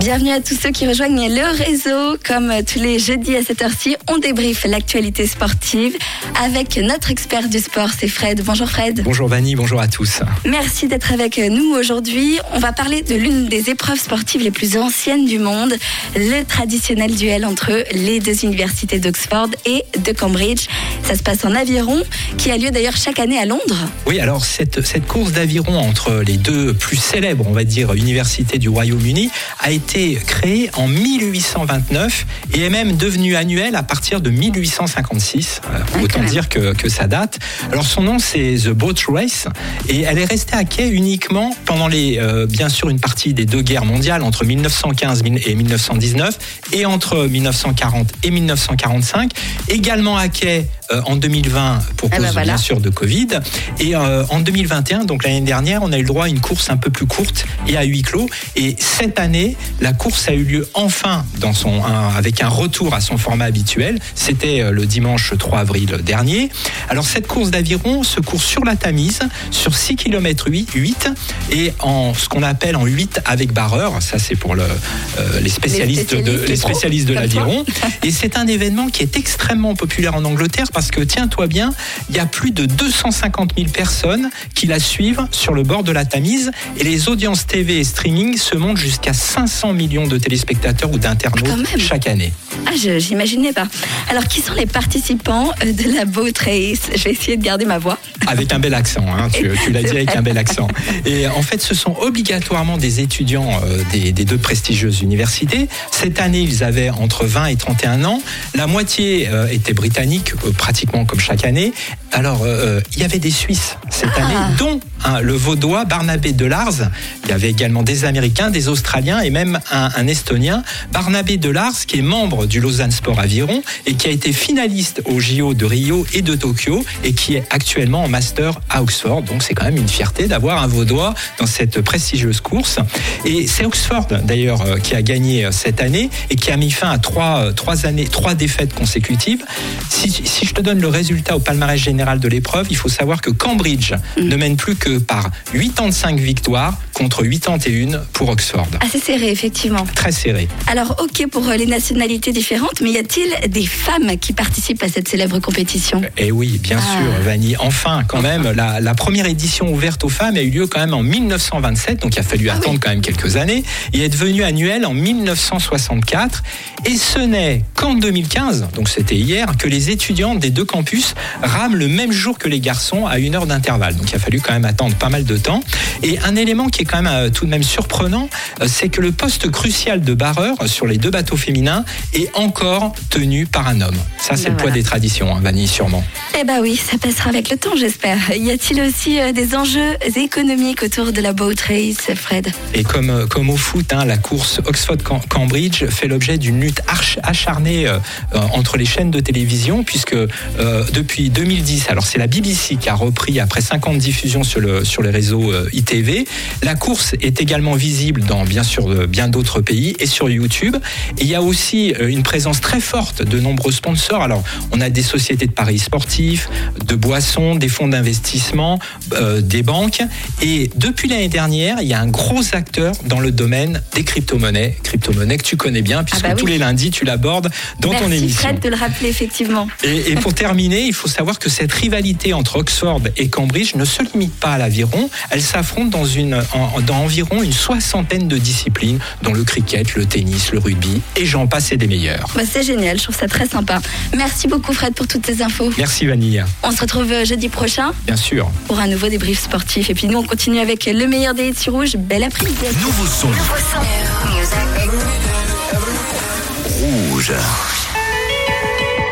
Bienvenue à tous ceux qui rejoignent le réseau. Comme tous les jeudis à cette heure-ci, on débriefe l'actualité sportive avec notre expert du sport, c'est Fred. Bonjour Fred. Bonjour Vanny, bonjour à tous. Merci d'être avec nous aujourd'hui. On va parler de l'une des épreuves sportives les plus anciennes du monde, le traditionnel duel entre les deux universités d'Oxford et de Cambridge. Ça se passe en aviron, qui a lieu d'ailleurs chaque année à Londres. Oui, alors cette, cette course d'aviron entre les deux plus célèbres, on va dire, universités du Royaume-Uni a été créée en 1829 et est même devenue annuelle à partir de 1856. Euh, autant dire que, que, ça date. Alors son nom c'est The Boat Race et elle est restée à quai uniquement pendant les, euh, bien sûr, une partie des deux guerres mondiales entre 1915 et 1919 et entre 1940 et 1945. Également à quai euh, en 2020 pour cause bien sûr de Covid. Et euh, en 2021, donc l'année dernière, on a eu le droit à une course un peu plus courte et à huis clos. Et cette année, la course a eu lieu enfin dans son, avec un retour à son format habituel. C'était euh, le dimanche 3 avril dernier. Alors cette course d'aviron se court sur la Tamise, sur 6 km 8, et en ce qu'on appelle en 8 avec barreur. Ça, c'est pour le, les spécialistes, de, les spécialistes de l'aviron. Et c'est un événement qui est extrêmement populaire en Angleterre parce que tiens-toi bien, il y a plus de 250 000 personnes qui la suivent sur le bord de la Tamise et les audiences TV et streaming se montent jusqu'à 500 millions de téléspectateurs ou d'internautes chaque année. Ah, j'imaginais pas. Alors, qui sont les participants euh, de la Boat Race Je vais essayer de garder ma voix. Avec un bel accent, hein, tu, l'as dit avec un bel accent. Et en fait, ce sont obligatoirement des étudiants euh, des, deux prestigieuses universités. Cette année, ils avaient entre 20 et 31 ans. La moitié euh, était britannique, pratiquement comme chaque année. Alors, il y avait des Suisses cette ah. année, dont le Vaudois Barnabé Delars. Il y avait également des Américains, des Australiens et même un, un Estonien. Barnabé Delars, qui est membre du Lausanne Sport Aviron et qui a été finaliste au JO de Rio et de Tokyo et qui est actuellement en master à Oxford. Donc c'est quand même une fierté d'avoir un Vaudois dans cette prestigieuse course. Et c'est Oxford d'ailleurs euh, qui a gagné euh, cette année et qui a mis fin à trois, euh, trois années, trois défaites consécutives. Si, si je te donne le résultat au palmarès général de l'épreuve, il faut savoir que Cambridge. Ne mène plus que par 85 victoires contre 81 pour Oxford. Assez serré, effectivement. Très serré. Alors, ok pour les nationalités différentes, mais y a-t-il des femmes qui participent à cette célèbre compétition? Eh oui, bien ah. sûr, Vanny. Enfin, quand même, la, première édition ouverte aux femmes a eu lieu quand même en 1927, donc il a fallu ah attendre quand même quelques années, et est devenue annuelle en 1964. Et ce n'est qu'en 2015, donc c'était hier, que les étudiantes des deux campus rament le même jour que les garçons à une heure d'intervalle. Donc il a fallu quand même attendre pas mal de temps. Et un élément qui est quand même euh, tout de même surprenant, euh, c'est que le poste crucial de barreur sur les deux bateaux féminins est encore tenu par un homme. Ça, c'est ben le poids des traditions, hein, Vanille, sûrement. Eh bien oui, ça passera avec le temps, j'espère. Y a-t-il aussi euh, des enjeux économiques autour de la boat race, Fred? Et comme, comme au foot, hein, la course Oxford-Cambridge fait l'objet d'une lutte acharnée euh, entre les chaînes de télévision, puisque depuis 2010, alors c'est la BBC qui a repris après 50 diffusions sur, le, sur les réseaux ITV. La course est également visible dans bien sûr bien d'autres pays et sur YouTube. Et il y a aussi une présence très forte de nombreux sponsors. Alors, on a des sociétés de paris sportifs, de boissons, des fonds d'investissement, euh, des banques. Et depuis l'année dernière, il y a un gros acteur dans le domaine des crypto-monnaies. Crypto-monnaies que tu connais bien, puisque ah bah tous les lundis, tu l'abordes dans ton émission. Fred de le rappeler, effectivement. Et, et pour terminer, il faut savoir que cette rivalité entre Oxford et Cambridge ne se limite pas à l'aviron. Elle s'affronte dans, une, dans environ une soixantaine de disciplines, dont le cricket, le tennis, le rugby, et j'en passe et des meilleurs. Bah, c'est génial, je trouve ça très sympa. Merci beaucoup Fred pour toutes ces infos. Merci Vanille. On se retrouve euh, jeudi prochain. Bien sûr. Pour un nouveau débrief sportif. Et puis nous on continue avec le meilleur des hits sur rouge. Belle après-midi. Nouveau son. Nouveau son. Rouge.